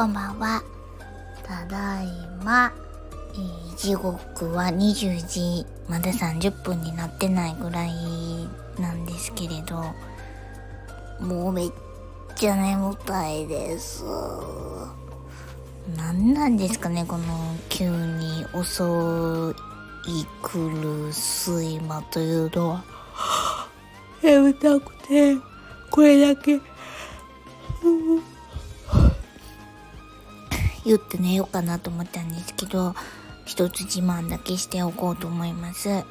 こんばんは。ただいま、えー時刻は20時、まだ30分になってないぐらいなんですけれど、もうめっちゃ眠たいです。なんなんですかね、この急に遅い来る睡魔というのは。眠たくて、これだけ。言って寝ようかなと思ったんですけど、一つ自慢だけしておこうと思います。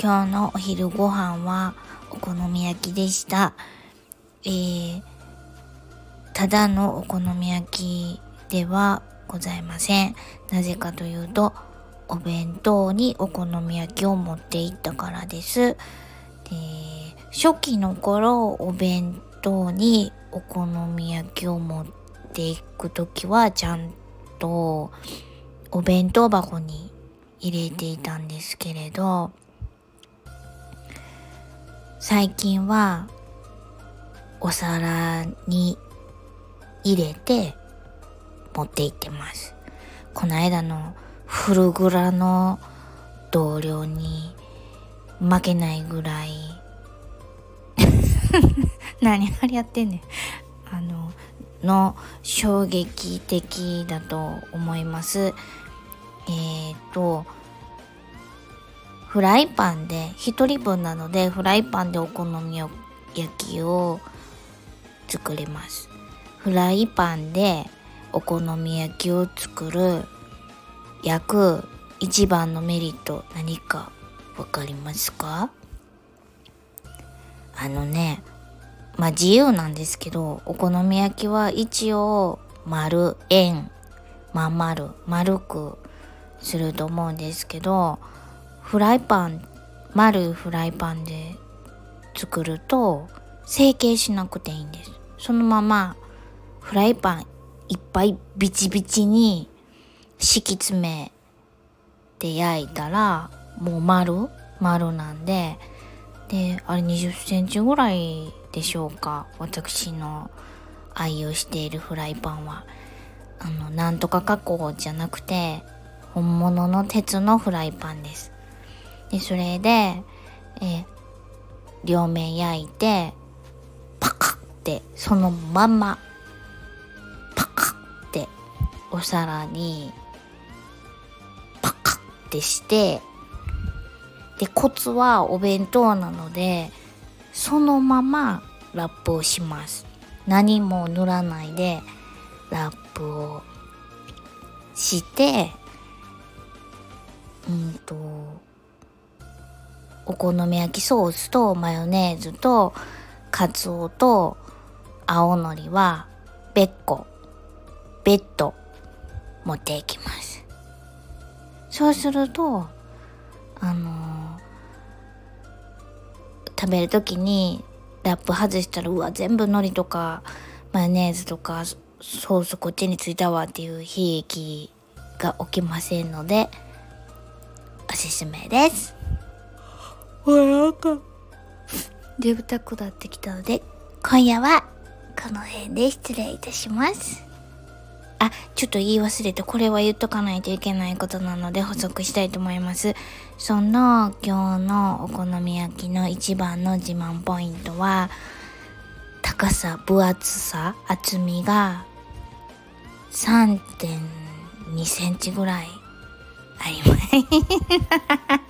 今日のお昼ご飯はお好み焼きでした。えー、ただのお好み焼きではございません。なぜかというと、お弁当にお好み焼きを持って行ったからです。で初期の頃お弁当にお好み焼きを持っていくときはちゃんとお弁当箱に入れていたんですけれど最近はお皿に入れて持って行ってます。この間のフルグラの同僚に負けないぐらい 何あれやってんねん。の衝撃的だと思います。えー、とフライパンで1人分なのでフライパンでお好み焼きを作れます。フライパンでお好み焼きを作る焼く一番のメリット何かわかりますか？あのねまあ自由なんですけどお好み焼きは一応丸円まん丸丸くすると思うんですけどフライパン丸いフライパンで作ると成形しなくていいんです。そのままフライパンいっぱいビチビチに敷き詰めて焼いたらもう丸丸なんでであれ20センチぐらいでしょうか？私の愛用しているフライパンは。あのなんとか加工じゃなくて本物の鉄のフライパンです。でそれでえ両面焼いてパカッてそのまんまパカッてお皿にパカッてしてでコツはお弁当なのでそのままラップをします。何も塗らないでラップをしてうんとお好み焼きソースとマヨネーズとカツオと青のりは別個別途持っていきます。そうするとあのー食べる時にラップ外したらうわ全部海苔とかマヨネーズとかソースこっちについたわっていう悲劇が起きませんのでおすすめです。おやか眠た。くなってきたので今夜はこの辺で失礼いたしますあ、ちょっと言い忘れて、これは言っとかないといけないことなので補足したいと思います。その今日のお好み焼きの一番の自慢ポイントは、高さ、分厚さ、厚みが3.2センチぐらいあります。